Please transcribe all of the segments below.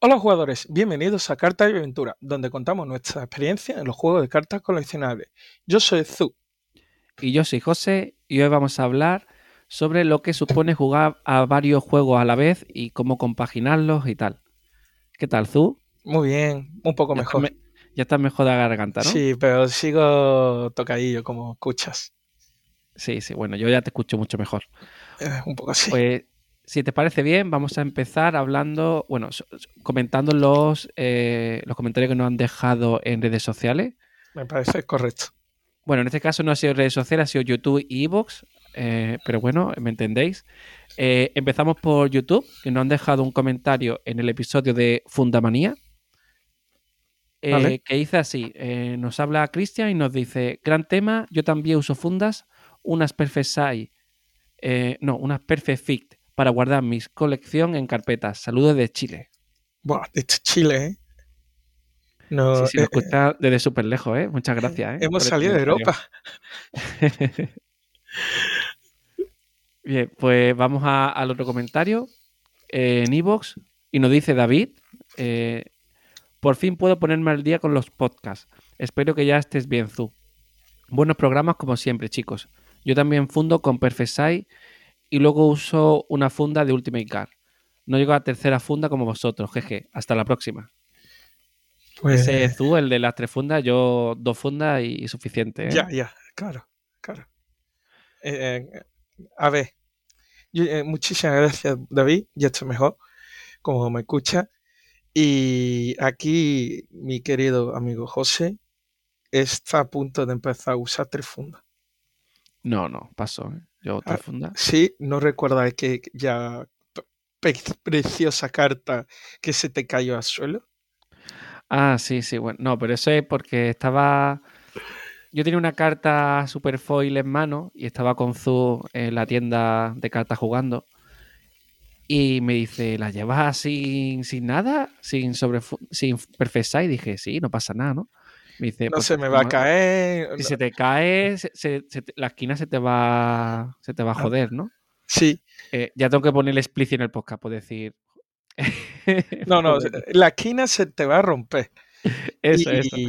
Hola jugadores, bienvenidos a Cartas y Aventura, donde contamos nuestra experiencia en los juegos de cartas coleccionables. Yo soy Zu. Y yo soy José y hoy vamos a hablar sobre lo que supone jugar a varios juegos a la vez y cómo compaginarlos y tal. ¿Qué tal, Zu? Muy bien, un poco Ya mejor. me- ya estás mejor de la garganta, ¿no? Sí, pero sigo tocadillo, como escuchas. sí, sí, bueno, yo ya te escucho mucho mejor. Eh, un poco así. Pues, si te parece bien, vamos a empezar hablando, bueno, comentando los, eh, los comentarios que nos han dejado en redes sociales. Me parece correcto. Bueno, en este caso no ha sido redes sociales, ha sido YouTube y Evox, pero bueno, me entendéis. Eh, empezamos por YouTube, que nos han dejado un comentario en el episodio de Fundamanía, eh, Vale. que dice así, eh, nos habla Cristian y nos dice, gran tema, yo también uso fundas, unas Perfect Size, eh, no, unas Perfect Fit para guardar mi colección en carpetas. Saludos de Chile. Buah, de Chile, ¿eh? No, Sí, sí, nos eh, escucha desde súper lejos, ¿eh? Muchas gracias. ¿eh? hemos salido de. Europa. Bien, pues vamos a- al otro comentario eh, en Evox y nos dice David, eh, por fin puedo ponerme al día con los podcasts. Espero que ya estés bien, Zu. Buenos programas como siempre, chicos. Yo también fundo con Perfect Size y luego uso una funda de Ultimate Card. No llego a tercera funda como vosotros, jeje. Hasta la próxima. Pues, Ese es Zu, el de las tres fundas, yo dos fundas y suficiente. ¿eh? ya, ya, claro, claro. Eh, eh, a ver, yo- muchísimas gracias, David, ya estoy mejor, como me escucha. Y aquí mi querido amigo José está a punto de empezar a usar tres fundas. No, no, paso. ¿eh? Yo Ah, tres fundas. Sí, no recuerdas que ya preciosa carta que se te cayó al suelo. Ah, sí, sí, bueno. No, pero eso es porque estaba. Yo tenía una carta super foil en mano y estaba con Zu en la tienda de cartas jugando. Y me dice, ¿la llevas sin, sin nada? ¿Sin, sobre, sin perfect size? Y dije, sí, no pasa nada, ¿no? Me dice, No "Pues, se me va a caer. Si se te cae, se- se- se te- la esquina se te va, se te va a Ah. joder, ¿no? Sí, Eh, ya tengo que ponerle explicit en el podcast, por decir. no, no, la esquina se te va a romper. Eso, y, eso. y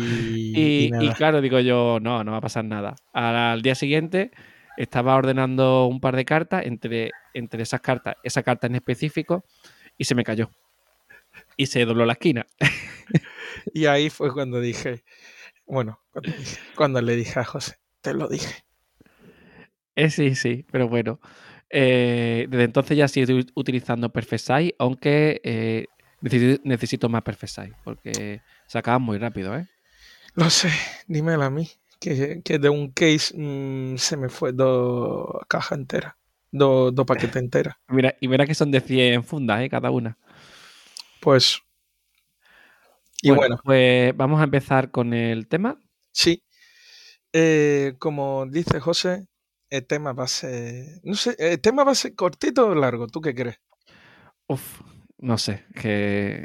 Y, y nada. claro, digo yo, no, no va a pasar nada. Al, al día siguiente estaba ordenando un par de cartas, entre, entre esas cartas, esa carta en específico, y se me cayó. Y se dobló la esquina. Y ahí fue cuando dije, bueno, cuando, le dije a José, te lo dije. Eh, sí, sí, pero bueno. Eh, desde entonces ya sigo ut- utilizando Perfect aunque eh, necesito, necesito más Perfect porque se acaba muy rápido, ¿eh? Lo sé, dímelo a mí, que, que de un case mm, se me fue dos cajas enteras, dos, dos paquetes enteras. Mira, y verá que son de 100 fundas, ¿eh? Cada una. Pues, y bueno, pues vamos a empezar con el tema. sí, eh, como dice José, el tema va a ser, no sé, el tema va a ser cortito o largo, ¿tú qué crees? Uf, no sé, que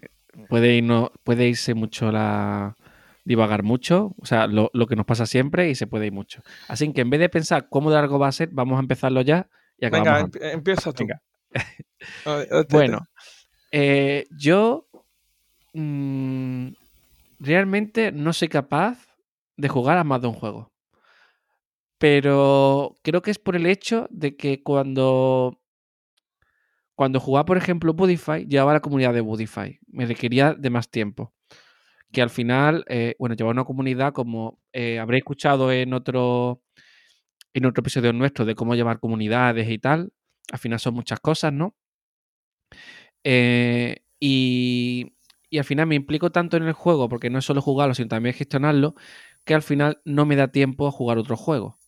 puede, ir no, puede irse mucho la. divagar mucho, o sea, lo, lo que nos pasa siempre y se puede ir mucho. Así que en vez de pensar cómo de largo va a ser, vamos a empezarlo ya y acabamos. Venga, emp- empieza tú. Venga. Bueno, eh, yo mm, realmente no soy capaz de jugar a más de un juego. Pero creo que es por el hecho de que cuando, cuando jugaba, por ejemplo, Budify, llevaba la comunidad de Budify. Me requería de más tiempo. Que al final, eh, bueno, llevaba una comunidad como eh, habréis escuchado en otro, en otro episodio nuestro de cómo llevar comunidades y tal. Al final son muchas cosas, ¿no? Eh, y, y al final me implico tanto en el juego, porque no es solo jugarlo, sino también gestionarlo, que al final no me da tiempo a jugar otro juego.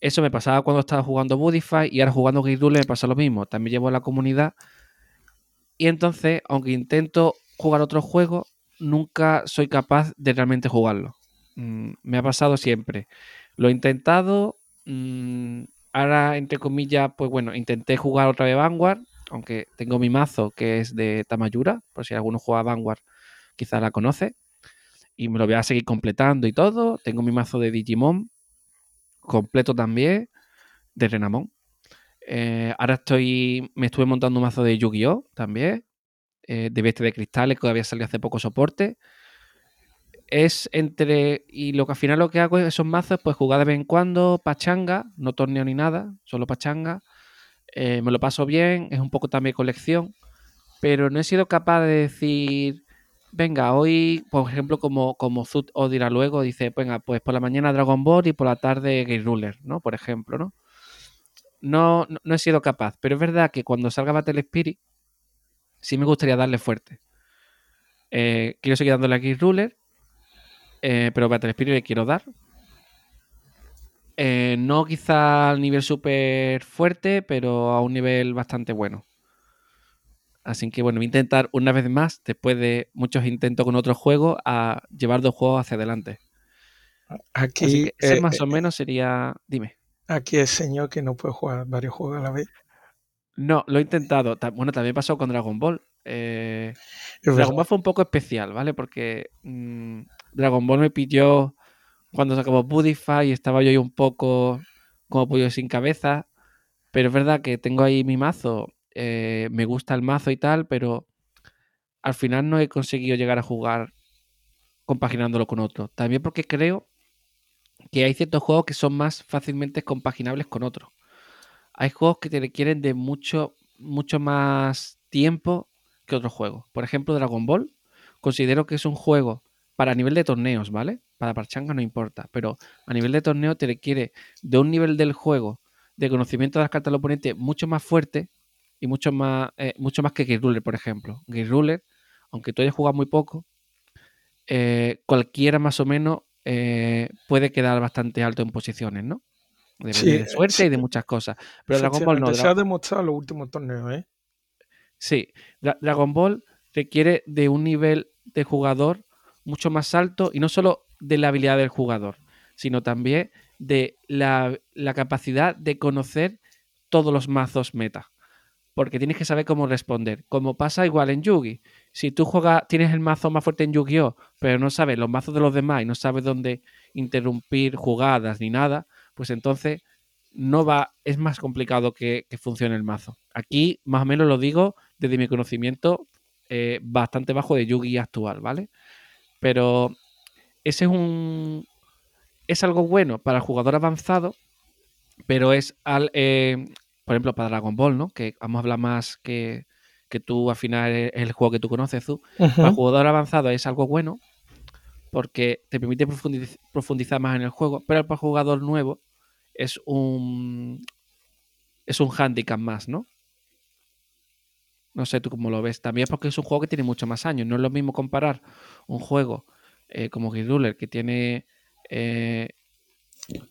Eso me pasaba cuando estaba jugando Budify y ahora jugando Gate Rule me pasa lo mismo. También llevo la comunidad. Y entonces, aunque intento jugar otro juego, nunca soy capaz de realmente jugarlo. Mm, me ha pasado siempre. Lo he intentado. mm, ahora, entre comillas, pues bueno, intenté jugar otra vez Vanguard, aunque tengo mi mazo que es de Tamayura, por si alguno juega Vanguard, quizás la conoce. Y me lo voy a seguir completando y todo. Tengo mi mazo de Digimon completo también, de Renamon. Eh, ahora estoy, me estuve montando un mazo de Yu-Gi-Oh! también. eh, de bestia de cristales que había salido hace poco soporte. Es entre. Y lo que al final lo que hago es esos mazos, pues jugar de vez en cuando, pachanga, no torneo ni nada, solo pachanga. Eh, me lo paso bien, es un poco también colección, pero no he sido capaz de decir, venga, hoy, por ejemplo, como, como Zut o dirá luego, dice, venga, pues por la mañana Dragon Ball y por la tarde Game Ruler, ¿no? Por ejemplo, ¿no? No, no, he sido capaz, pero es verdad que cuando salga Battle Spirit, sí me gustaría darle fuerte. Eh, quiero seguir dándole a Game Ruler, eh, pero Battle Spirit le quiero dar. Eh, no quizá al nivel súper fuerte, pero a un nivel bastante bueno. Así que bueno, voy a intentar una vez más, después de muchos intentos con otros juegos, a llevar dos juegos hacia adelante. Aquí, Así que ese eh, más o eh, menos sería. Dime. aquí el señor que no puede jugar varios juegos a la vez. No, lo he intentado. Ta- Bueno, también pasó con Dragon Ball. Eh, Es Dragon. Ball fue un poco especial, ¿vale? Porque mm, Dragon Ball me pilló cuando se acabó Budify estaba yo ahí un poco como pollo sin cabeza. Pero es verdad que tengo ahí mi mazo. eh, me gusta el mazo y tal, pero al final no he conseguido llegar a jugar compaginándolo con otro. También porque creo que hay ciertos juegos que son más fácilmente compaginables con otros. Hay juegos que te requieren de mucho, mucho más tiempo que otros juegos. Por ejemplo, Dragon Ball, considero que es un juego para nivel de torneos, ¿vale? Para parchanga no importa, pero a nivel de torneo te requiere de un nivel del juego, de conocimiento de las cartas del oponente mucho más fuerte y mucho más, eh, mucho más que Game Ruler, por ejemplo. Game Ruler, aunque tú hayas jugado muy poco, eh, cualquiera más o menos eh, puede quedar bastante alto en posiciones, ¿no? Depende Sí, de suerte sí. y de muchas cosas. Pero Dragon Ball no. Se ha demostrado en los últimos torneos, ¿eh? Sí, Dra- Dragon Ball requiere de un nivel de jugador mucho más alto y no solo de la habilidad del jugador, sino también de la, la capacidad de conocer todos los mazos meta. Porque tienes que saber cómo responder. Como pasa igual en Yugi. Si tú juegas, tienes el mazo más fuerte en Yu-Gi-Oh! pero no sabes los mazos de los demás y no sabes dónde interrumpir jugadas ni nada, pues entonces no va, es más complicado que, que funcione el mazo. Aquí, más o menos lo digo desde mi conocimiento eh, bastante bajo de Yugi actual, ¿vale? Pero ese es un. Es algo bueno para el jugador avanzado, pero es al. eh, por ejemplo, para Dragon Ball, ¿no? Que vamos a hablar más que, que tú al final es el juego que tú conoces, Zu. Para el jugador avanzado es algo bueno porque te permite profundiz- profundizar más en el juego, pero para el jugador nuevo es un es un handicap más, ¿no? No sé tú cómo lo ves. También porque es un juego que tiene mucho más años. No es lo mismo comparar un juego eh, como Ruler que tiene eh,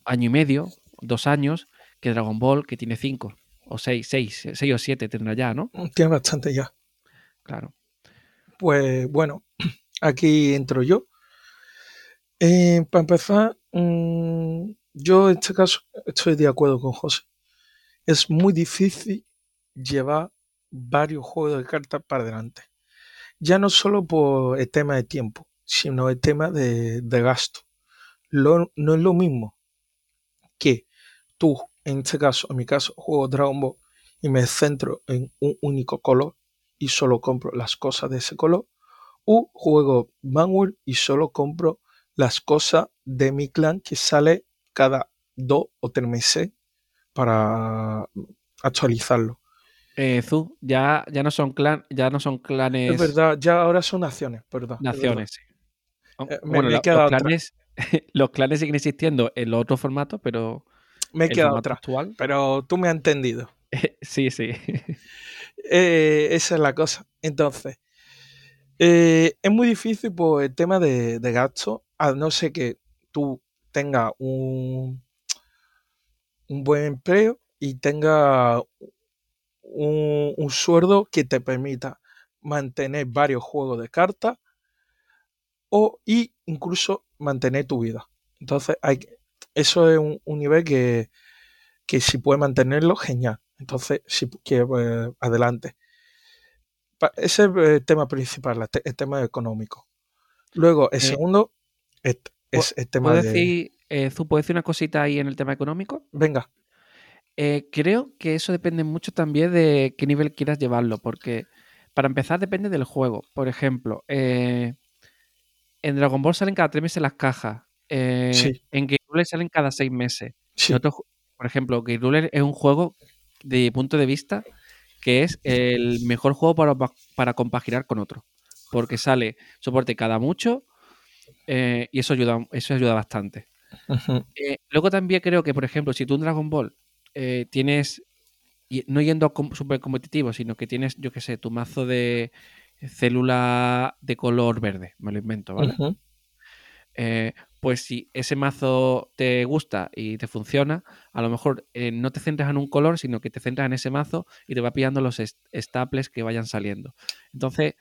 año y medio, dos años, que Dragon Ball que tiene cinco o seis, seis, seis o siete tendrá ya, ¿no? Tiene bastante ya. Claro. Pues bueno, aquí entro yo. Eh, para empezar, mm, yo en este caso estoy de acuerdo con José. Es muy difícil llevar varios juegos de cartas para adelante. Ya no solo por el tema de tiempo, sino el tema de, de gasto. Lo- no es lo mismo que tú, en este caso, en mi caso, juego Dragon Ball y me centro en un único color y solo compro las cosas de ese color, o juego Manual y solo compro las cosas de mi clan que sale cada dos o tres meses para actualizarlo. Eh, Zu, ya, ya no son clan, ya no son clanes Es verdad, ya ahora son naciones, verdad. naciones. sí. Eh, me- bueno, me los, clanes, los clanes siguen existiendo en los otros formatos, pero Me he el quedado formato atrás, actual, pero tú me has entendido. sí, sí. Eh, esa es la cosa. Entonces, eh, es muy difícil por el tema de, de gasto, a no ser que tú tengas un, un buen empleo y tengas un, un sueldo que te permita mantener varios juegos de cartas o y incluso mantener tu vida. Entonces, hay, eso es un, un nivel que, que si puedes mantenerlo, genial. Entonces, si pues, adelante. Ese es el tema principal, el, te- el tema económico. Luego, el Eh, segundo es, es el tema ¿Puedo de... decir, eh, ¿puedo decir una cosita ahí en el tema económico? Venga, Eh, creo que eso depende mucho también de qué nivel quieras llevarlo, porque para empezar depende del juego. Por ejemplo, eh, en Dragon Ball salen cada tres meses las cajas. Eh, Sí, En salen cada seis meses. Sí. por ejemplo, Game Ruler es un juego, de mi punto de vista, que es el mejor juego para, pa- para compaginar con otro. Porque sale soporte cada mucho eh, y eso ayuda, eso ayuda bastante. Eh, luego también creo que, por ejemplo, si tú en Dragon Ball eh, tienes, no yendo a com- super competitivo, sino que tienes, yo qué sé, tu mazo de célula de color verde, me lo invento, ¿vale? Eh, pues si ese mazo te gusta y te funciona, a lo mejor eh, no te centras en un color, sino que te centras en ese mazo y te va pillando los staples que vayan saliendo. Entonces,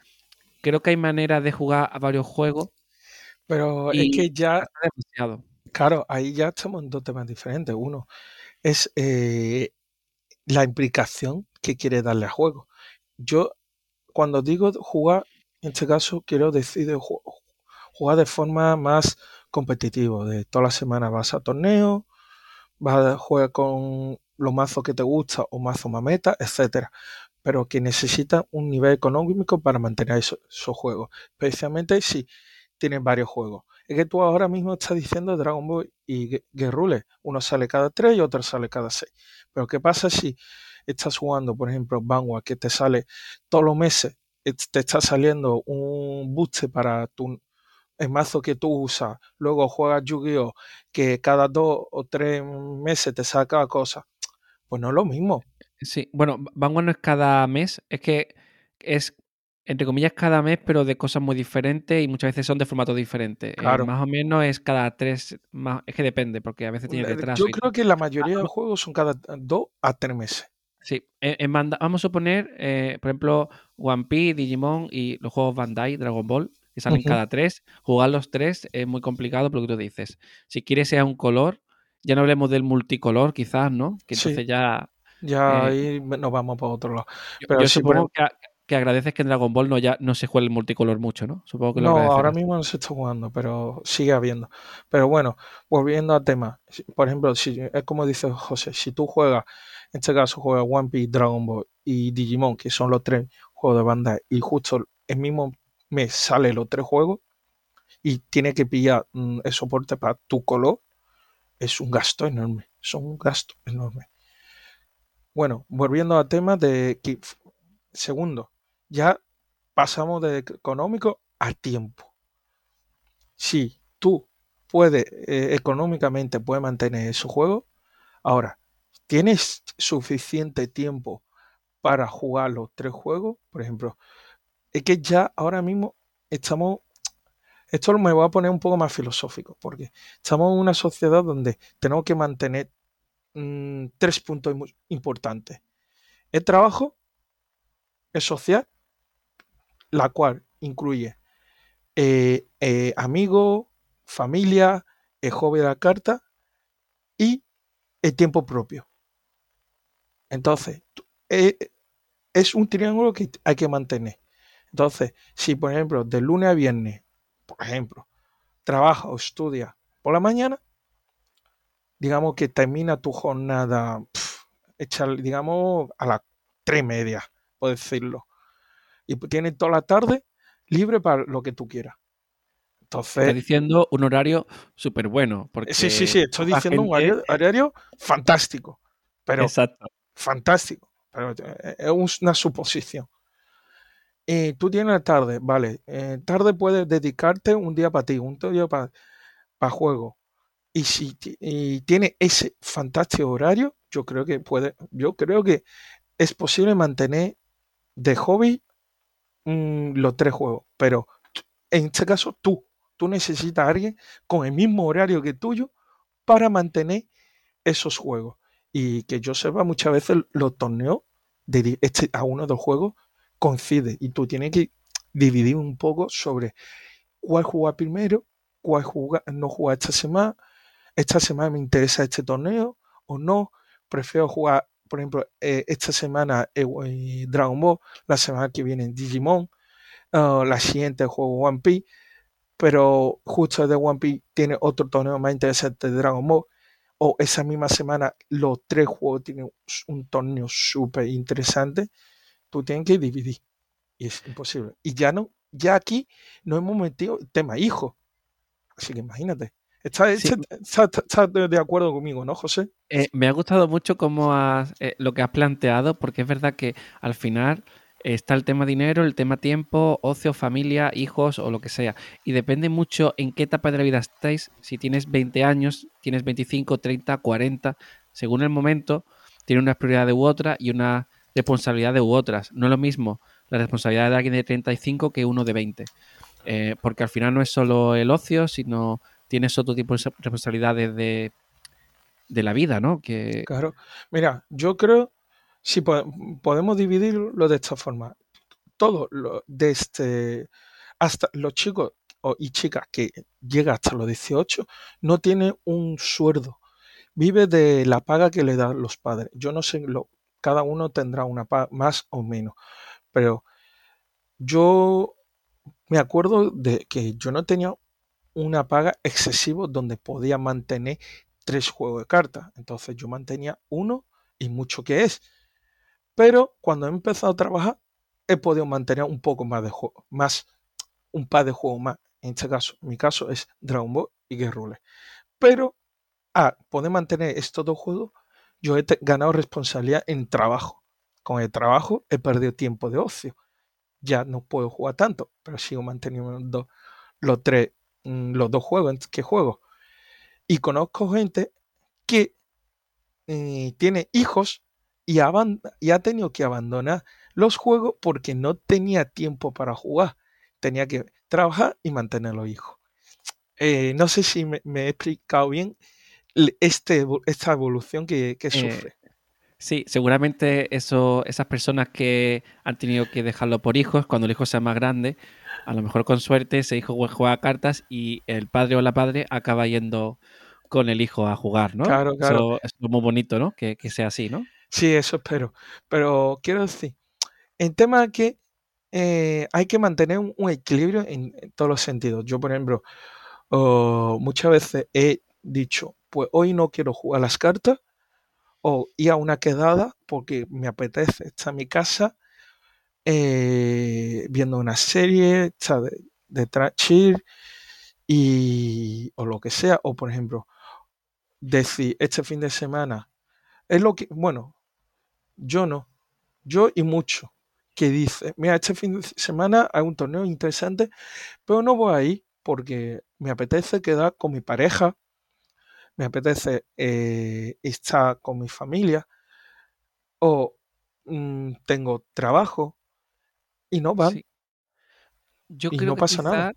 creo que hay maneras de jugar a varios juegos Pero es que ya, demasiado. claro, ahí ya estamos en dos temas diferentes. Uno es eh, la implicación que quiere darle al juego. Yo, cuando digo jugar, en este caso, quiero decir de ju- jugar de forma más competitiva. De toda la semana vas a torneos, vas a jugar con los mazos que te gusta o mazos mameta, etcétera. Pero que necesita un nivel económico para mantener eso- esos juegos. Especialmente si tienes varios juegos. Es que tú ahora mismo estás diciendo Dragon Ball y Guerrule. Uno sale cada tres y otro sale cada seis. Pero ¿qué pasa si estás jugando, por ejemplo, Vanguard, que te sale todos los meses, te está saliendo un booster para tu el mazo que tú usas, luego juegas Yu-Gi-Oh! que cada dos o tres meses te saca cosas. Pues no es lo mismo. Sí, bueno, Vanguard no es cada mes, es que es, entre comillas, cada mes, pero de cosas muy diferentes y muchas veces son de formato diferente. Eh, Claro. más o menos es cada tres, más, es que depende, porque a veces tiene retraso. Yo creo que la mayoría de juegos son cada dos a tres meses. Sí, en, en Banda- vamos a suponer, eh, por ejemplo, One Piece, Digimon y los juegos Bandai, Dragon Ball, que salen cada tres. Jugar los tres es muy complicado por lo que tú dices. Si quieres sea un color, ya no hablemos del multicolor, quizás, ¿no? Que Sí. entonces ya. Ya Eh, ahí nos vamos para otro lado. Pero yo sí, supongo que, que agradeces que en Dragon Ball no, ya, no se juegue el multicolor mucho, ¿no? Supongo que lo No, ahora mismo no se está jugando, pero sigue habiendo. Pero bueno, volviendo al tema. Por ejemplo, si, es como dice José, si tú juegas, en este caso juegas One Piece, Dragon Ball y Digimon, que son los tres juegos de banda, y justo el mismo mes sale los tres juegos y tiene que pillar mm, el soporte para tu color, es un gasto enorme. Son un gasto enorme. Bueno, volviendo al tema de que, segundo, ya pasamos de económico a tiempo. Si tú puedes, eh, económicamente puedes mantener esos juegos, ahora, ¿tienes suficiente tiempo para jugar los tres juegos? Por ejemplo, es que ya ahora mismo estamos, esto me voy a poner un poco más filosófico, porque estamos en una sociedad donde tenemos que mantener mm, tres puntos importantes. El trabajo, el social, la cual incluye eh, eh, amigos, familia, el hobby de la carta y el tiempo propio. Entonces, eh, es un triángulo que hay que mantener. Entonces, si por ejemplo de lunes a viernes, por ejemplo, trabaja o estudia por la mañana, digamos que termina tu jornada, digamos, a las tres y media, por decirlo. Y tienes toda la tarde libre para lo que tú quieras. Entonces, diciendo un horario súper bueno, sí, sí, porque sí, estoy diciendo un horario, horario fantástico, pero Exacto. fantástico, pero eh, es un- una suposición. Y tú tienes la tarde, vale, eh, tarde puedes dedicarte un día para ti, un día para juego. Y si y tiene ese fantástico horario, yo creo que puede, yo creo que es posible mantener de hobby los tres juegos, pero en este caso tú, tú necesitas a alguien con el mismo horario que tuyo para mantener esos juegos. Y que yo sepa, muchas veces los torneos de este, a uno de los juegos coincide y tú tienes que dividir un poco sobre cuál jugar primero, cuál jugar, no jugar esta semana, esta semana me interesa este torneo o no, prefiero jugar, por ejemplo, eh, esta semana eh, Dragon Ball, la semana que viene Digimon, ah, la siguiente juego One Piece, pero justo de One Piece tiene otro torneo más interesante de Dragon Ball, o esa misma semana los tres juegos tienen un torneo súper interesante, tú tienes que dividir. Y es imposible. Y ya no, ya aquí no hemos metido el tema hijo. Así que imagínate. ¿Estás Sí. está, está- está de acuerdo conmigo, no, José? Eh, me ha gustado mucho cómo has, eh, lo que has planteado, porque es verdad que al final está el tema dinero, el tema tiempo, ocio, familia, hijos o lo que sea. Y depende mucho en qué etapa de la vida estáis. Si tienes 20 años, tienes 25, 30, 40, según el momento, tiene una prioridad u otra y una responsabilidad u otras. No es lo mismo la responsabilidad de alguien de 35 que uno de 20. Eh, porque al final no es solo el ocio, sino tienes otro tipo de responsabilidades de, de la vida, ¿no? Que, Claro. Mira, yo creo, si po- podemos dividirlo de esta forma, todo, lo, desde hasta los chicos y chicas que llega hasta los 18, no tiene un sueldo. Vive de la paga que le dan los padres. Yo no sé, lo, cada uno tendrá una paga más o menos, pero yo me acuerdo de que yo no tenía una paga excesiva donde podía mantener tres juegos de cartas. Entonces yo mantenía uno y mucho que es. Pero cuando he empezado a trabajar, he podido mantener un poco más de juego, más, un par de juegos más. En este caso, mi caso es Dragon Ball y Rules. Pero a poder mantener estos dos juegos, yo he ganado responsabilidad en trabajo. Con el trabajo he perdido tiempo de ocio. Ya no puedo jugar tanto, pero sigo manteniendo los tres, los dos juegos que juego. Y conozco gente que eh, tiene hijos y, ha tenido que abandonar los juegos porque no tenía tiempo para jugar. Tenía que trabajar y mantener los hijos. Eh, no sé si me, me he explicado bien este, esta evolución que, que Eh, sufre. Sí, seguramente eso, esas personas que han tenido que dejarlo por hijos, cuando el hijo sea más grande, a lo mejor con suerte ese hijo juega cartas y el padre o la padre acaba yendo con el hijo a jugar, ¿no? Claro, claro. Eso es muy bonito, ¿no? Que, que sea así, ¿no? Sí, eso espero. Pero quiero decir, el tema es que eh, hay que mantener un, un equilibrio en, en todos los sentidos. Yo, por ejemplo, oh, muchas veces he dicho, pues hoy no quiero jugar las cartas o ir a una quedada porque me apetece estar en mi casa eh, viendo una serie, estar de, de chill y o lo que sea. O por ejemplo, decir este fin de semana es lo que, bueno, yo no, yo y mucho que dice, mira, este fin de semana hay un torneo interesante, pero no voy a ir porque me apetece quedar con mi pareja, me apetece eh, estar con mi familia o mm, tengo trabajo y no van Sí. Yo y creo no que pasa nada.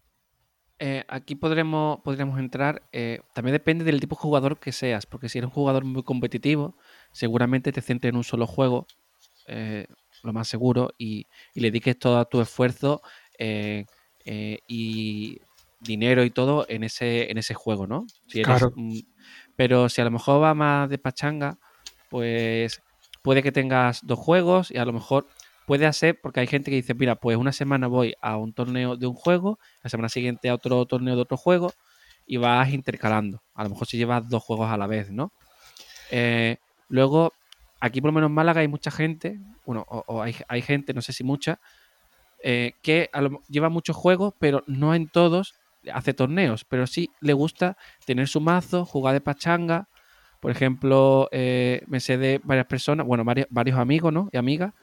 eh, aquí podremos, podríamos entrar. eh, también depende del tipo de jugador que seas, porque si eres un jugador muy competitivo, seguramente te centres en un solo juego, eh, lo más seguro, y, y le dediques todo tu esfuerzo y dinero y todo en ese, en ese juego, ¿no? Si eres, Claro, pero si a lo mejor va más de pachanga, pues puede que tengas dos juegos y a lo mejor puede hacer, porque hay gente que dice, mira, pues una semana voy a un torneo de un juego, la semana siguiente a otro torneo de otro juego y vas intercalando. A lo mejor si llevas dos juegos a la vez, ¿no? Eh, luego, aquí por lo menos en Málaga hay mucha gente, bueno, o, o hay, hay gente, no sé si mucha, eh, que a lo- lleva muchos juegos, pero no en todos hace torneos, pero sí le gusta tener su mazo, jugar de pachanga. Por ejemplo, eh, me sé de varias personas, bueno, varios, varios amigos, ¿no? Y amigas,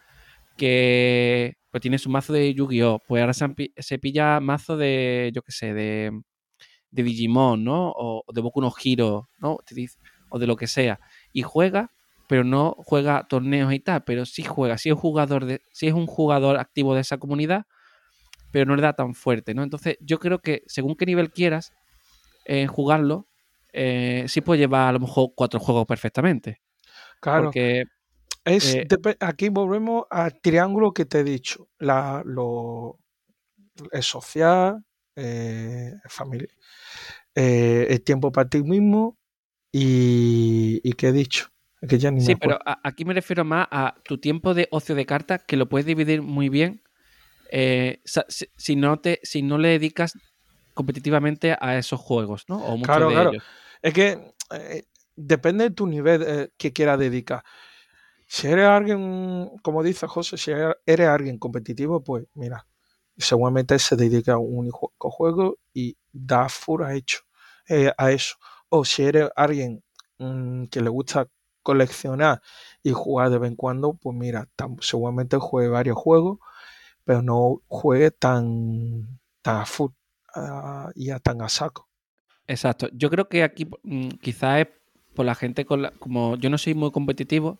que pues tiene su mazo de Yu-Gi-Oh! Pues ahora se, pilla mazo de, yo qué sé, de, de Digimon, ¿no? O, de Boku no Hero, ¿no? O de lo que sea. Y juega, pero no juega torneos y tal, pero sí juega, sí es jugador, de, sí es un jugador activo de esa comunidad, pero no le da tan fuerte, ¿no? Entonces, yo creo que según qué nivel quieras eh, jugarlo, eh, sí puedes llevar a lo mejor cuatro juegos perfectamente. claro. Porque Es, eh, aquí volvemos al triángulo que te he dicho. La, lo, es social, eh, familia, eh, el tiempo para ti mismo y, y ¿qué he dicho? Es que ya ni me Sí, pero a- aquí me refiero más a tu tiempo de ocio de cartas, que lo puedes dividir muy bien eh, si, si no te, si no le dedicas competitivamente a esos juegos, ¿no? O Claro, de claro. ellos. Es que eh, depende de tu nivel eh, que quieras dedicar. Si eres alguien, como dice José, si eres alguien competitivo, pues mira, seguramente se dedica a un juego y da full a, hecho, eh, a eso. O si eres alguien mm, que le gusta coleccionar y jugar de vez en cuando, pues mira, seguramente juegue varios juegos, pero no juegue tan, tan a full ah, y a tan a saco. Exacto. Yo creo que aquí mm, quizás es por la gente con la, como yo no soy muy competitivo,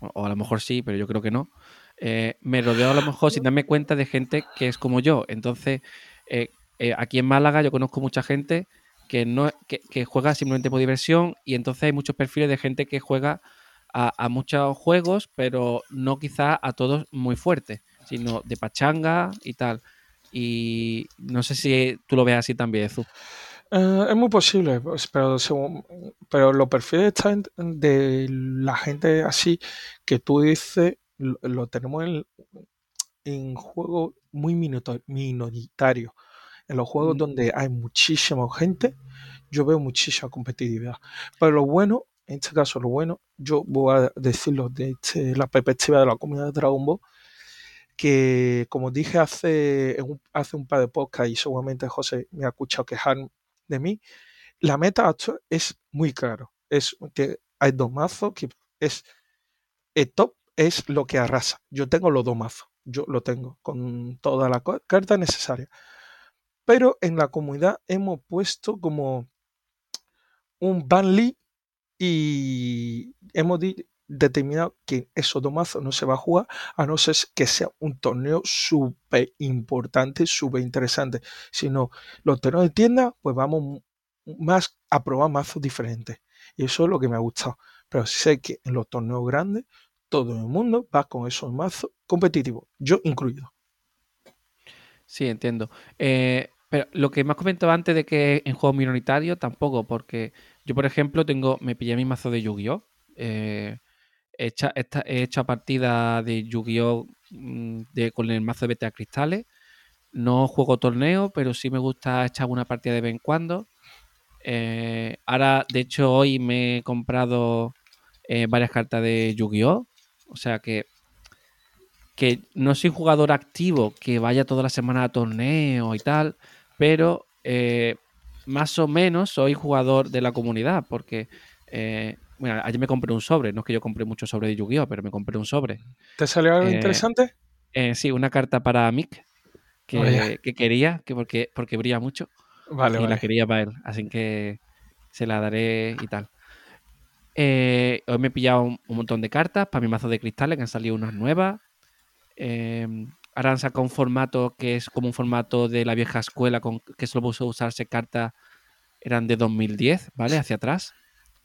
o a lo mejor sí, pero yo creo que no. Eh, me rodeo a lo mejor sin darme cuenta de gente que es como yo. Entonces, eh, eh, aquí en Málaga yo conozco mucha gente que, no, que, juega simplemente por diversión y entonces hay muchos perfiles de gente que juega a, muchos juegos, pero no quizá a todos muy fuertes, sino de pachanga y tal. Y no sé si tú lo ves así también, Zu. es muy posible, pues, pero, pero los perfiles están de la gente así que tú dices lo, tenemos en, en juegos muy minoritarios. En los juegos mm. donde hay muchísima gente, yo veo muchísima competitividad. Pero lo bueno, en este caso lo bueno, yo voy a decirlo desde este, la perspectiva de la comunidad de Dragon Ball, que como dije hace, hace un par de podcasts y seguramente José me ha escuchado quejar de mí, la meta es muy claro. Es que hay dos mazos que es el top es lo que arrasa. Yo tengo los dos mazos, yo lo tengo con toda la carta necesaria. Pero en la comunidad hemos puesto como un banly y hemos determinado que esos dos mazos no se va a jugar a no ser que sea un torneo súper importante, súper interesante. Si no, los torneos de tienda, pues vamos más a probar mazos diferentes. Y eso es lo que me ha gustado. Pero sé que en los torneos grandes todo el mundo va con esos mazos competitivos, yo incluido. Sí, entiendo. Eh, pero lo que me has comentado antes de que en juegos minoritarios, tampoco, porque yo, por ejemplo, tengo, me pillé mi mazo de Yu-Gi-Oh! Eh, he, hecho, partida de Yu-Gi-Oh! Mm, con el mazo de beta cristales. No juego torneo, pero sí me gusta echar una partida de vez en cuando. Eh, ahora, de hecho, hoy me he comprado varias cartas de Yu-Gi-Oh! O sea que, que no soy jugador activo que vaya toda la semana a torneo y tal, pero eh, más o menos soy jugador de la comunidad porque... Bueno, ayer me compré un sobre, no es que yo compré mucho sobre de Yu-Gi-Oh, pero me compré un sobre. ¿Te salió algo Eh, interesante? eh, sí, una carta para Mick que, que quería, que porque, porque brilla mucho Vale, y la quería para él, así que se la daré y tal. Eh, hoy me he pillado un, un montón de cartas para mi mazo de cristales, que han salido unas nuevas. Eh, ahora han sacado un formato que es como un formato de la vieja escuela, con, que solo puso usarse cartas, eran de 2010, ¿vale? Hacia atrás.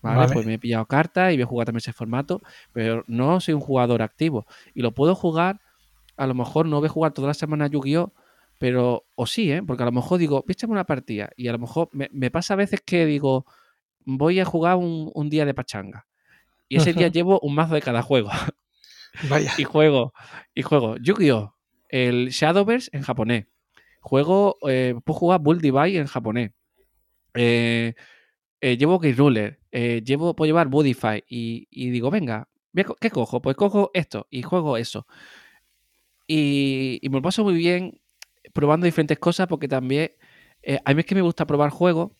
¿Vale? Vale. Pues me he pillado cartas y voy a jugar también ese formato, pero no soy un jugador activo. Y lo puedo jugar, a lo mejor no voy a jugar toda la semana Yu-Gi-Oh! Pero, o sí, ¿eh? Porque a lo mejor digo, échame una partida. Y a lo mejor me, me pasa a veces que digo, voy a jugar un, un día de pachanga. Y ese día llevo un mazo de cada juego. Vaya. y juego, y juego Yu-Gi-Oh! El Shadowverse en japonés. Juego, eh, puedo jugar Bull Divide en japonés. Eh, eh, llevo Gate Ruler. eh, llevo, puedo llevar Budify. Y, y digo, venga, ¿qué cojo? Pues cojo esto y juego eso. Y, y me lo paso muy bien probando diferentes cosas porque también eh, a mí es que me gusta probar juegos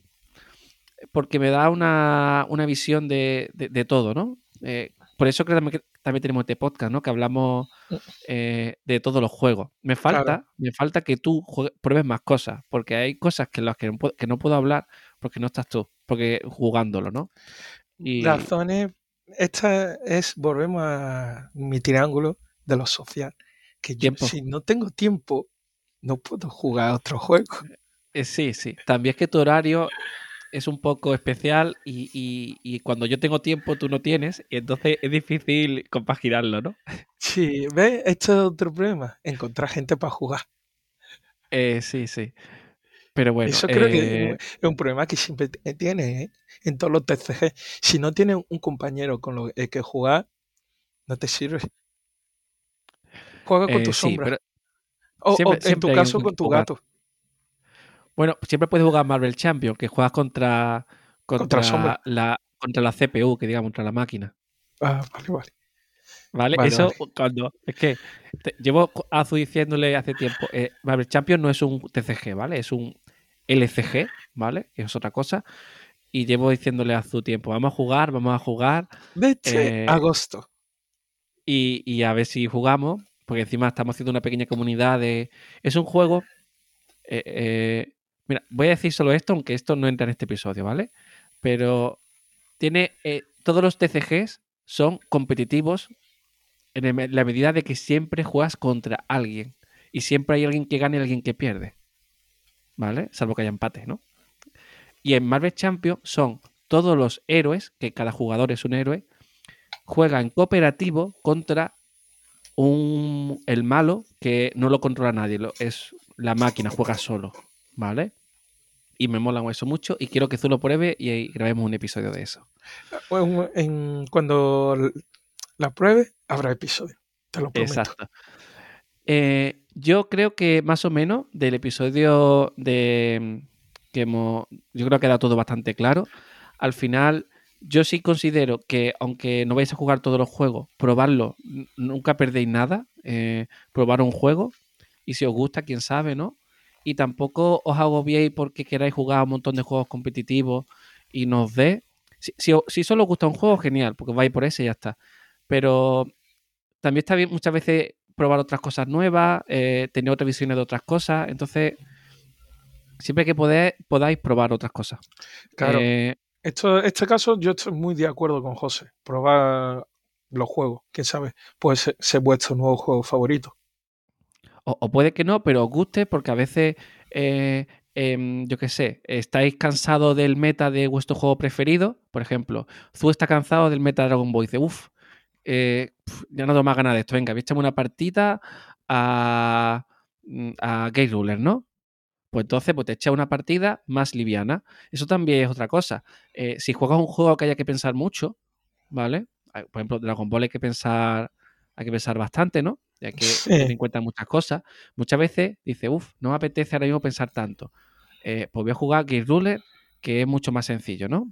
porque me da una, una visión de, de- de todo, ¿no? Eh, por eso creo también, que también tenemos este podcast, ¿no? Que hablamos eh, de todos los juegos. Me falta, Claro. me falta que tú pruebes más cosas, porque hay cosas que las que no, puedo, que no puedo hablar porque no estás tú, porque jugándolo, ¿no? Y Razones. Esta es, volvemos a mi triángulo de lo social. Que yo, si no tengo tiempo, no puedo jugar a otro juego. Eh, sí, sí. También es que tu horario es un poco especial y, y- y cuando yo tengo tiempo tú no tienes, y entonces es difícil compaginarlo, ¿no? Sí, ¿ves? Este es otro problema. Encontrar gente para jugar. Eh, sí, sí. Pero bueno, Eso creo que eh, es un problema que siempre tiene ¿eh? en todos los TCG. Si no tienes un compañero con lo el que jugar, no te sirve. Juega con tu eh, sí, sombra. pero O, en tu siempre caso con tu jugar. gato. Bueno, siempre puedes jugar Marvel Champions, que juegas contra, Contra contra, la, contra la CPU, que digamos, contra la máquina. Ah, vale, vale. ¿Vale? Vale, Eso vale. cuando. Es que te- llevo a Azu diciéndole hace tiempo. Eh, Marvel Champions no es un TCG, ¿vale? Es un LCG, ¿vale? Que es otra cosa. Y llevo diciéndole a Azu tiempo. Vamos a jugar, vamos a jugar. Desde Eh, agosto. y, y a ver si jugamos, porque encima estamos haciendo una pequeña comunidad de... Es un juego... eh, eh, mira, voy a decir solo esto, aunque esto no entra en este episodio, ¿vale? Pero tiene... eh, todos los TCGs son competitivos en la medida de que siempre juegas contra alguien. Y siempre hay alguien que gana y alguien que pierde. ¿Vale? Salvo que haya empate, ¿no? Y en Marvel Champions son todos los héroes, que cada jugador es un héroe, juega en cooperativo contra un, el malo que no lo controla nadie, lo- es la máquina, juega solo, ¿vale? Y me mola eso mucho y quiero que tú lo pruebes y ahí grabemos un episodio de eso. En- cuando la pruebe, habrá episodio. Te lo prometo. Exacto. Eh, yo creo que más o menos del episodio de que hemos, yo creo que queda todo bastante claro. Al final, yo sí considero que aunque no vais a jugar todos los juegos, probarlo, nunca perdéis nada. eh, probar un juego y si os gusta, quién sabe, ¿no? Y tampoco os agobiéis porque queráis jugar un montón de juegos competitivos y nos dé. Si, si, si solo os gusta un juego, genial, porque vais por ese y ya está. Pero también está bien muchas veces probar otras cosas nuevas, eh, tener otras visiones de otras cosas. Entonces, siempre que podáis, podáis probar otras cosas. Claro. Eh, Esto, este caso yo estoy muy de acuerdo con José. Probar los juegos, quién sabe, puede ser, ser vuestro nuevo juego favorito. o, o puede que no, pero os guste porque a veces, eh, em, yo qué sé, estáis cansados del meta de vuestro juego preferido. Por ejemplo, Zu está cansado del meta de Dragon Ball y dice, uff, ya no tengo más ganas de esto. Venga, echarme una partida a, mm, a Gate Ruler, ¿no? Pues entonces pues te echa una partida más liviana. Eso también es otra cosa. Eh, si juegas un juego que haya que pensar mucho, ¿vale? Por ejemplo, Dragon Ball hay que pensar, hay que pensar bastante, ¿no? Y hay que Sí. tener en cuenta muchas cosas. Muchas veces dice, uff, no me apetece ahora mismo pensar tanto. Eh, pues voy a jugar Gate Ruler, que es mucho más sencillo, ¿no?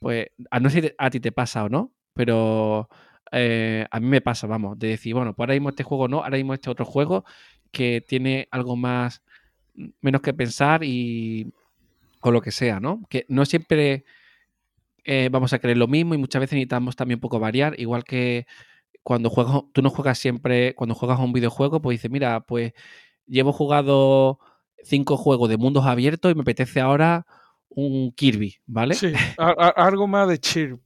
Pues a no sé si a ti te pasa o no, pero eh, a mí me pasa, vamos, de decir, bueno, pues ahora mismo este juego no, ahora mismo este otro juego que tiene algo más, menos que pensar y o lo que sea, ¿no? Que no siempre eh, vamos a querer lo mismo y muchas veces necesitamos también un poco variar, igual que cuando juegas, tú no juegas siempre, cuando juegas a un videojuego, pues dices, mira, pues llevo jugado cinco juegos de mundos abiertos y me apetece ahora un Kirby, ¿vale? Sí, a- a- algo más de chirp.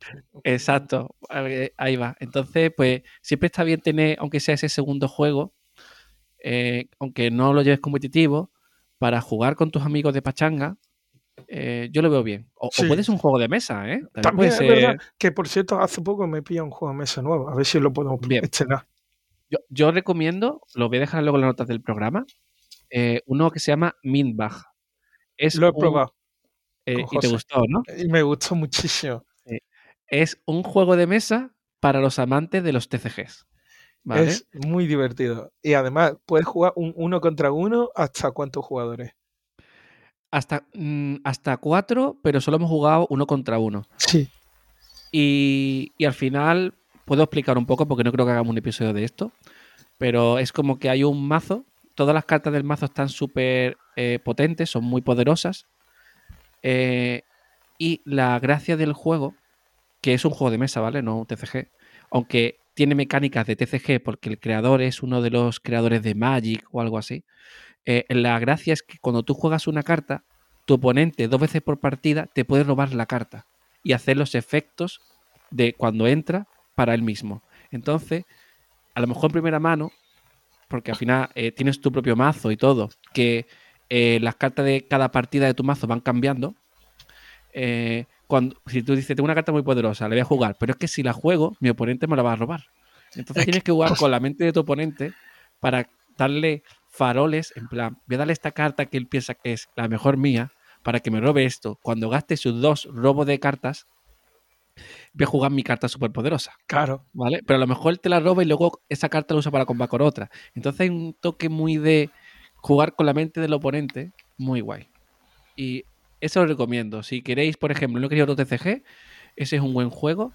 Exacto, eh, ahí va. Entonces, pues siempre está bien tener, aunque sea ese segundo juego, eh, aunque no lo lleves competitivo, para jugar con tus amigos de pachanga, eh, yo lo veo bien. O, o Sí. puede ser un juego de mesa, ¿eh? También, También puede es verdad que, por cierto, hace poco me pilla un juego de mesa nuevo. A ver si lo podemos Bien. estrenar. Yo, yo recomiendo, lo voy a dejar luego en las notas del programa, eh, uno que se llama Minbag. Es Lo he un- probado eh, y te gustó, ¿no? y me gustó muchísimo. Es un juego de mesa para los amantes de los TCGs. ¿Vale? Es muy divertido. Y además, puedes jugar un uno contra uno hasta cuántos jugadores. Hasta, mm, hasta cuatro, pero solo hemos jugado uno contra uno. Sí. Y, y al final puedo explicar un poco porque no creo que hagamos un episodio de esto. Pero es como que hay un mazo. Todas las cartas del mazo están súper eh, potentes, son muy poderosas. Eh, y la gracia del juego, que es un juego de mesa, ¿vale? No un TCG. Aunque tiene mecánicas de TCG porque el creador es uno de los creadores de Magic o algo así. eh, la gracia es que cuando tú juegas una carta, tu oponente dos veces por partida te puede robar la carta y hacer los efectos de cuando entra para él mismo. Entonces, a lo mejor en primera mano, porque al final eh, tienes tu propio mazo y todo, que eh, las cartas de cada partida de tu mazo van cambiando. eh, cuando, si tú dices, tengo una carta muy poderosa, la voy a jugar, pero es que si la juego, mi oponente me la va a robar. Entonces tienes que jugar con la mente de tu oponente para darle faroles, en plan, voy a darle esta carta que él piensa que es la mejor mía, para que me robe esto. Cuando gaste sus dos robos de cartas, voy a jugar mi carta súper poderosa, Claro. ¿vale? Pero a lo mejor él te la roba y luego esa carta la usa para combatir con otra. Entonces hay un toque muy de jugar con la mente del oponente, muy guay. Y eso lo recomiendo. Si queréis, por ejemplo, no queréis otro TCG, ese es un buen juego.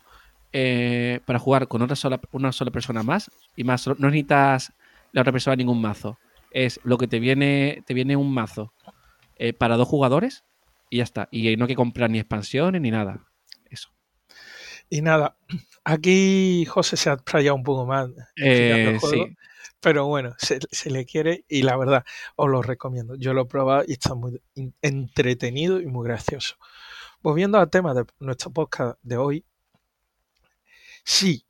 eh, para jugar con otra sola, una sola persona más y más no necesitas la otra persona ningún mazo. Es lo que te viene, te viene un mazo eh, para dos jugadores y ya está. Y no hay que comprar ni expansiones ni nada. Eso. Y nada, aquí José se ha trayado un poco más. Eh, sí. Pero bueno, se, le quiere y la verdad os lo recomiendo. Yo lo he probado y está muy entretenido y muy gracioso. Volviendo al tema de nuestro podcast de hoy, si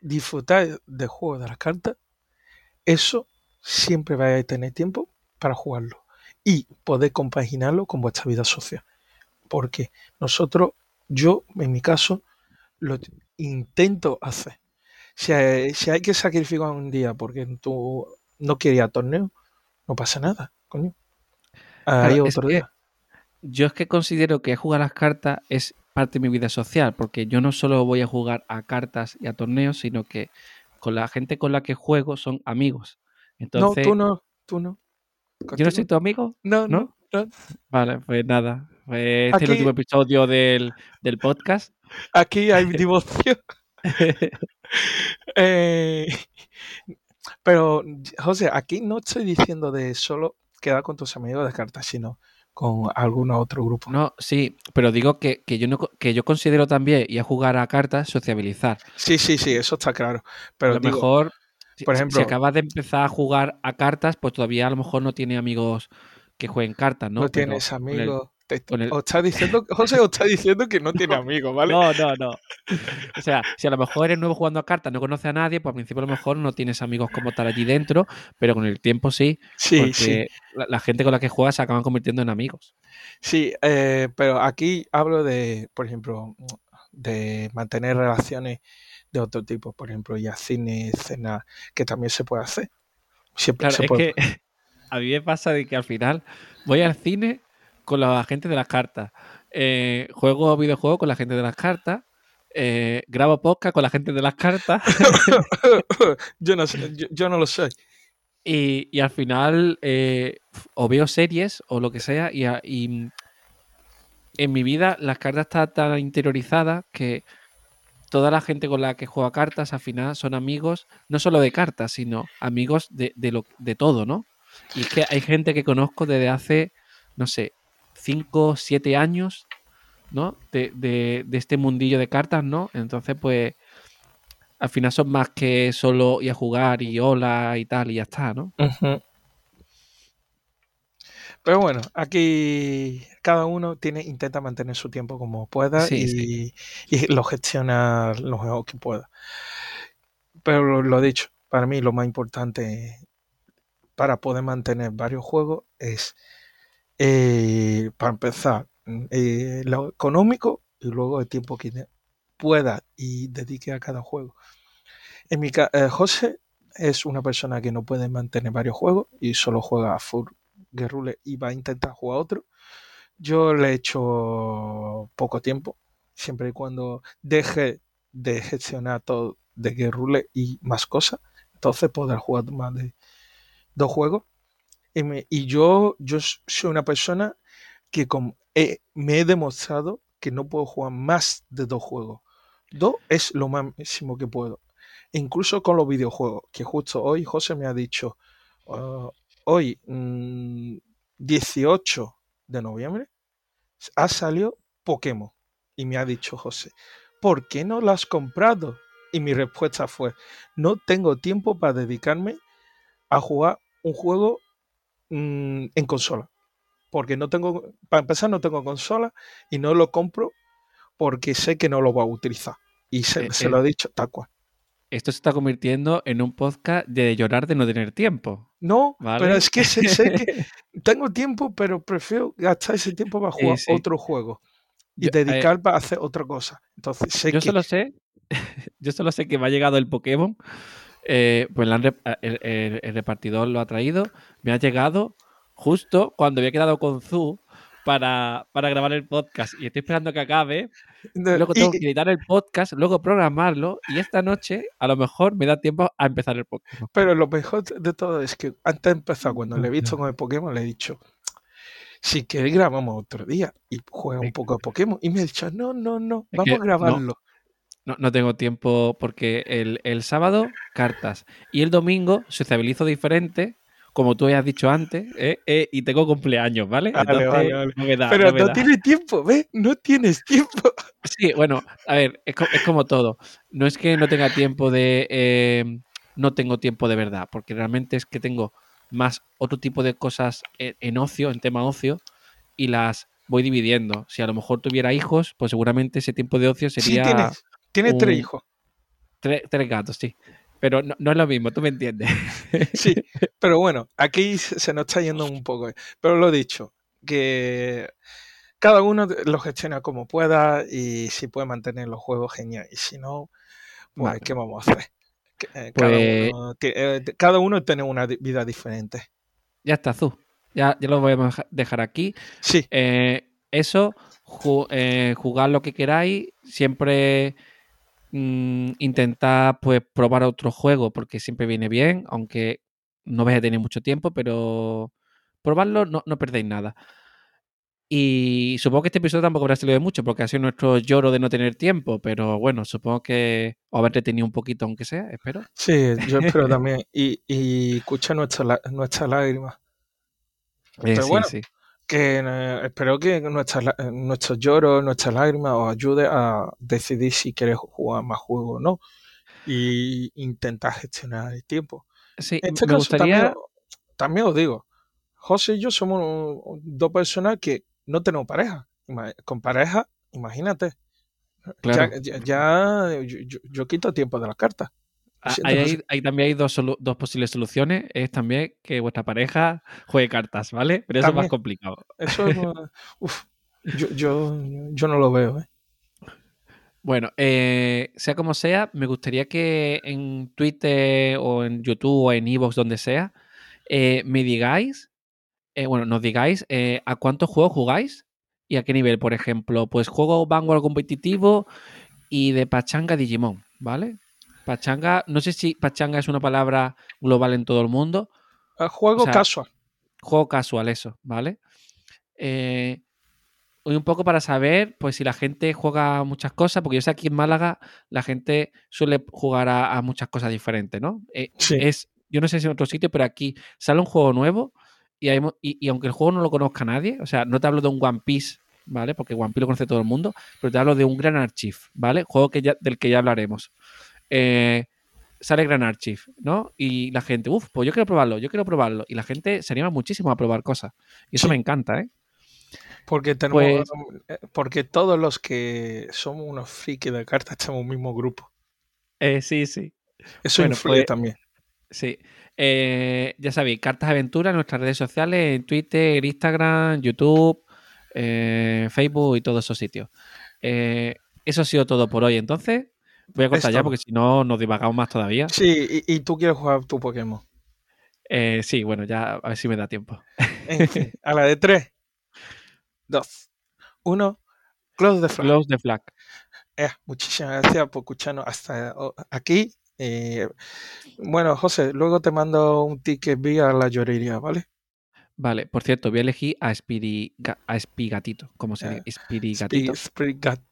disfrutáis del juego de las cartas, eso siempre vais a tener tiempo para jugarlo y poder compaginarlo con vuestra vida social. Porque nosotros, yo en mi caso, lo intento hacer. Si hay, que sacrificar un día porque tú no querías torneo, no pasa nada, coño. Hay otro día. Yo es que considero que jugar las cartas es parte de mi vida social, porque yo no solo voy a jugar a cartas y a torneos, sino que con la gente con la que juego son amigos. Entonces, no, tú no, tú no. ¿Yo no soy tu amigo? No, no. Vale, pues nada. Pues este es el último episodio del, del podcast. Aquí hay divorcio. Eh, pero, José, aquí no estoy diciendo de solo quedar con tus amigos de cartas, sino con algún otro grupo. No, sí, pero digo que, yo no que yo considero también ir a jugar a cartas sociabilizar. Sí, sí, sí, eso está claro. Pero a lo mejor, por ejemplo, si acabas de empezar a jugar a cartas, pues todavía a lo mejor no tiene amigos que jueguen cartas, ¿no? No tienes amigos. O está diciendo, José, o está diciendo que no tiene amigos, ¿vale? No, no, no. O sea, si a lo mejor eres nuevo jugando a cartas, no conoces a nadie, pues al principio a lo mejor no tienes amigos como tal allí dentro, pero con el tiempo sí. Sí, porque sí. La, gente con la que juegas se acaban convirtiendo en amigos. Sí, eh, pero aquí hablo de, por ejemplo, de mantener relaciones de otro tipo, por ejemplo, ya cine, cena, que también se puede hacer. Siempre se puede. Es que a mí me pasa de que al final voy al cine con la gente de las cartas. Eh, juego videojuegos con la gente de las cartas. Eh, grabo podcast con la gente de las cartas. yo, no yo, no lo sé. Y, al final eh, o veo series o lo que sea y, en mi vida las cartas están tan interiorizadas que toda la gente con la que juega cartas al final son amigos, no solo de cartas, sino amigos de, de, lo, de todo, ¿no? Y es que hay gente que conozco desde hace, no sé, 5, 7 años, ¿no? De, de, de, este mundillo de cartas, ¿no? Entonces, pues, al final son más que solo ir a jugar y hola y tal y ya está, ¿no? Pero bueno, aquí cada uno tiene, intenta mantener su tiempo como pueda y, y, lo gestiona lo mejor que pueda. Pero lo, lo dicho, para mí lo más importante para poder mantener varios juegos es eh, para empezar, eh, lo económico y luego el tiempo que pueda y dedique a cada juego. En mi eh, José es una persona que no puede mantener varios juegos y solo juega a Full Guerrule y va a intentar jugar otro. Yo le he hecho poco tiempo, siempre y cuando deje de gestionar todo de Guerrule y más cosas, entonces podrá jugar más de dos juegos y yo, yo soy una persona que me he demostrado que no puedo jugar más de dos juegos. Dos es lo máximo que puedo. incluso con los videojuegos, que justo hoy José me ha dicho, ah, hoy 18 mm, de noviembre ha salido Pokémon. Y me ha dicho José, ¿por qué no lo has comprado? Y mi respuesta fue, no tengo tiempo para dedicarme a jugar un juego Mm, en consola. Porque no tengo, para empezar, no tengo consola y no lo compro porque sé que no lo voy a utilizar. Y se, eh, lo he dicho tal cual. Esto se está convirtiendo en un podcast de llorar de no tener tiempo. No, pero es que sé, que tengo tiempo, pero prefiero gastar ese tiempo para jugar otro juego y dedicar para hacer otra cosa. Entonces sé yo solo sé, yo solo sé que me ha llegado el Pokémon eh, pues el, repartidor lo ha traído, me ha llegado justo cuando había quedado con Zu para, grabar el podcast y estoy esperando que acabe. Luego tengo que editar el podcast, luego programarlo y esta noche a lo mejor me da tiempo a empezar el podcast. Pero lo mejor de todo es que antes de empezar, cuando le he visto con el Pokémon, le he dicho, si queréis grabamos otro día y juega un poco a Pokémon. Y me ha dicho, no, no, no, vamos a grabarlo. No, no tengo tiempo porque el, el sábado, cartas. Y el domingo sociabilizo diferente, como tú has dicho antes, ¿eh? Eh, y tengo cumpleaños, ¿vale? Vale, Entonces, vale, vale. no me da, Pero no da. tienes tiempo, ¿ves? No tienes tiempo. Sí, bueno, a ver, es, co- es como todo. No es que no tenga tiempo de. eh, no tengo tiempo de verdad, porque realmente es que tengo más otro tipo de cosas en, en ocio, en tema ocio, y las voy dividiendo. Si a lo mejor tuviera hijos, pues seguramente ese tiempo de ocio Sí, sería tienes. Tienes tres un- hijos. tre- tres gatos, sí. Pero no, no es lo mismo, tú me entiendes. Sí, pero bueno, aquí se nos está yendo un poco. eh. Pero lo dicho, que cada uno lo gestiona como pueda y si puede mantener los juegos, genial. Y si no, pues, Vale. ¿qué vamos a hacer? Eh, cada, Pues- uno, eh, cada uno tiene una vida diferente. Ya está, Zu. Ya, ya lo voy a deja- dejar aquí. Sí, Eh, eso, ju- eh, jugar lo que queráis, siempre mm, intentar pues probar otro juego porque siempre viene bien, aunque no vais a tener mucho tiempo, pero probarlo no, no perdéis nada. Y supongo que este episodio tampoco habrá salido de mucho porque ha sido nuestro lloro de no tener tiempo, pero bueno, supongo que os habrá entretenido un poquito, aunque sea, espero. sí, yo espero también. Y, y escucha nuestra, nuestras lágrimas. Eh, sí, bueno, sí. Que eh, espero que nuestras la- eh, nuestros lloros, nuestras lágrimas os ayude a decidir si queréis jugar más juegos o no. Y intentar gestionar el tiempo. Sí, En este me caso gustaría... también, también os digo, José y yo somos dos personas que no tenemos pareja. Con pareja, imagínate. Claro. Ya, ya- ya yo, yo- yo quito tiempo de las cartas. Ah, hay- también hay dos, posibles soluciones. Es también que vuestra pareja juegue cartas, ¿vale? Pero eso es más complicado. Eso es, uf, yo, yo, yo no lo veo. ¿eh? Bueno, eh, sea como sea, me gustaría que en Twitter o en YouTube o en Evox, donde sea, eh, me digáis, eh, bueno, nos digáis a cuántos juegos jugáis y a qué nivel. Por ejemplo, pues juego Vanguard competitivo y de Pachanga Digimon, ¿vale? Pachanga, no sé si Pachanga es una palabra global en todo el mundo, El juego O sea, casual. juego casual eso, ¿vale? Eh, un poco para saber, pues si la gente juega muchas cosas, porque yo sé aquí en Málaga la gente suele jugar a, a muchas cosas diferentes, ¿no? Eh, Sí. Es, yo no sé si en otro sitio, pero aquí sale un juego nuevo y, hay y aunque el juego no lo conozca nadie, o sea, no te hablo de un One Piece, ¿vale? Porque One Piece lo conoce todo el mundo, pero te hablo de un Gran Archive, ¿vale? Juego que ya, del que ya hablaremos. Eh, sale Gran Archive, ¿no? Y la gente, uff, pues yo quiero probarlo, yo quiero probarlo. Y la gente se anima muchísimo a probar cosas. Y eso Sí. me encanta, ¿eh? Porque tenemos, Pues- eh, porque todos los que somos unos frikis de cartas estamos en un mismo grupo. Eh, sí, sí. Eso Bueno, influye pues- también. Sí. Eh, ya sabéis, Cartas Aventuras en nuestras redes sociales, en Twitter, Instagram, YouTube, eh, Facebook y todos esos sitios. Eh, eso ha sido todo por hoy. Entonces, voy a cortar ya porque si no nos divagamos más todavía. Sí, y, y tú quieres jugar tu Pokémon. Eh, sí, bueno, ya a ver si me da tiempo. En fin, a la de 3, 2, 1, close the flag. Close the flag. Eh, muchísimas gracias por escucharnos hasta aquí. Eh, bueno, José, luego te mando un ticket vía la llorería, ¿vale? Vale, por cierto, voy a elegir a, Spiriga- a Espigatito. ¿Cómo se dice? Espirigatito. Spi- Sprigat-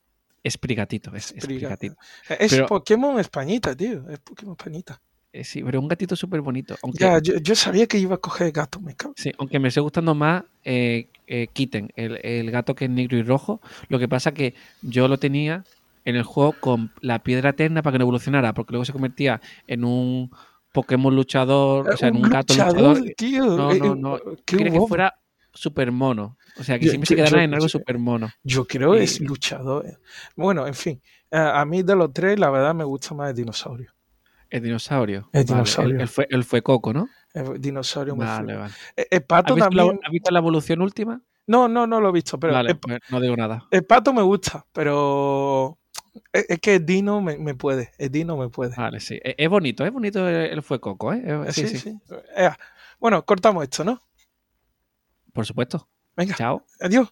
Esprigatito, es Sprigat- Esprigatito. Es Pero- Pokémon Españita, tío. Es Pokémon Españita. Eh, sí, pero un gatito súper bonito. Aunque, Ya, yo, yo sabía que iba a coger gato, me cago. sí, aunque me esté gustando más eh, eh, Kitten, el, el gato que es negro y rojo. Lo que pasa que yo lo tenía en el juego con la piedra eterna para que no evolucionara, porque luego se convertía en un Pokémon luchador, o sea, en un gato luchador. tío. No, no, no. Quería que fuera súper mono. O sea, que Yo- siempre se yo- quedara yo- en algo súper mono. Yo creo que es luchador. eh. Bueno, en fin. A, a mí de los tres, la verdad, me gusta más el dinosaurio. El dinosaurio. El Vale, dinosaurio. El, fue, el fue Coco, ¿no? El dinosaurio me Vale, vale. El, el pato ¿Has visto, la, has visto la evolución última? No, no, no lo he visto, pero vale, el, pues no digo nada. el pato me gusta, pero es, que el dino me, me puede. El dino me puede. Vale, sí. Es, es bonito, es bonito el, fue Coco, ¿eh? Sí, sí, sí. sí. Eh, bueno, cortamos esto, ¿no? Por supuesto. Venga, Chao. adiós.